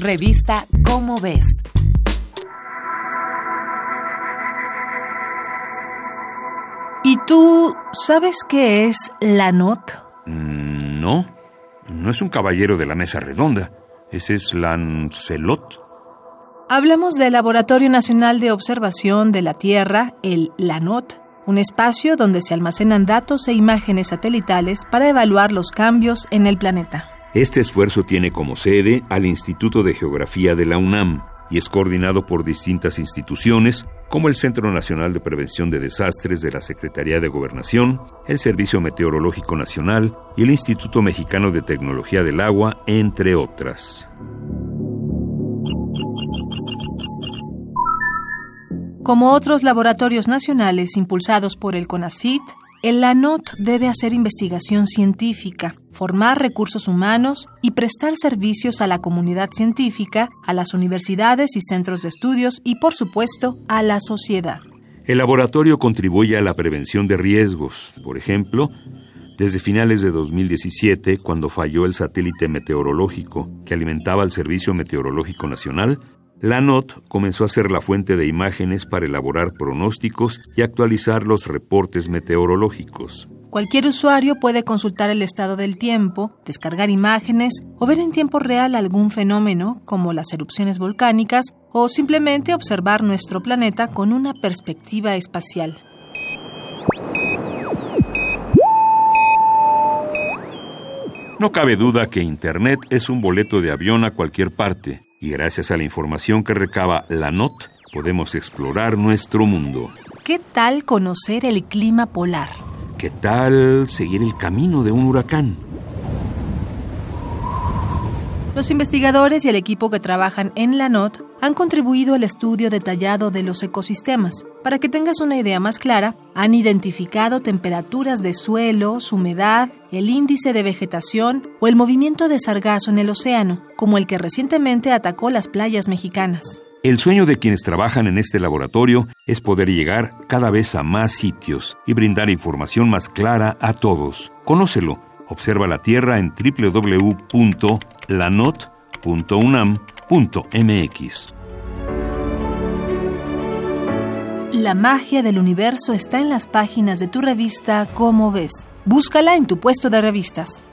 Revista Cómo ves. ¿Y tú sabes qué es la NOT? Mm, no, no es un caballero de la mesa redonda. Ese es Lancelot. Hablamos del Laboratorio Nacional de Observación de la Tierra, el LANOT, un espacio donde se almacenan datos e imágenes satelitales para evaluar los cambios en el planeta. Este esfuerzo tiene como sede al Instituto de Geografía de la UNAM y es coordinado por distintas instituciones como el Centro Nacional de Prevención de Desastres de la Secretaría de Gobernación, el Servicio Meteorológico Nacional y el Instituto Mexicano de Tecnología del Agua, entre otras. Como otros laboratorios nacionales impulsados por el CONACIT, el LANOT debe hacer investigación científica, formar recursos humanos y prestar servicios a la comunidad científica, a las universidades y centros de estudios y, por supuesto, a la sociedad. El laboratorio contribuye a la prevención de riesgos. Por ejemplo, desde finales de 2017, cuando falló el satélite meteorológico que alimentaba al Servicio Meteorológico Nacional, la NOT comenzó a ser la fuente de imágenes para elaborar pronósticos y actualizar los reportes meteorológicos. Cualquier usuario puede consultar el estado del tiempo, descargar imágenes o ver en tiempo real algún fenómeno como las erupciones volcánicas o simplemente observar nuestro planeta con una perspectiva espacial. No cabe duda que Internet es un boleto de avión a cualquier parte y gracias a la información que recaba la NOT podemos explorar nuestro mundo. ¿Qué tal conocer el clima polar? ¿Qué tal seguir el camino de un huracán? Los investigadores y el equipo que trabajan en la NOT han contribuido al estudio detallado de los ecosistemas. Para que tengas una idea más clara, han identificado temperaturas de suelo, su humedad, el índice de vegetación o el movimiento de sargazo en el océano, como el que recientemente atacó las playas mexicanas. El sueño de quienes trabajan en este laboratorio es poder llegar cada vez a más sitios y brindar información más clara a todos. Conócelo. Observa la Tierra en La magia del universo está en las páginas de tu revista Cómo ves. Búscala en tu puesto de revistas.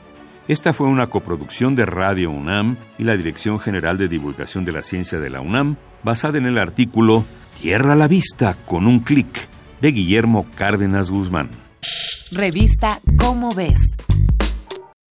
Esta fue una coproducción de Radio UNAM y la Dirección General de Divulgación de la Ciencia de la UNAM, basada en el artículo Tierra a la vista con un clic de Guillermo Cárdenas Guzmán. Revista Cómo ves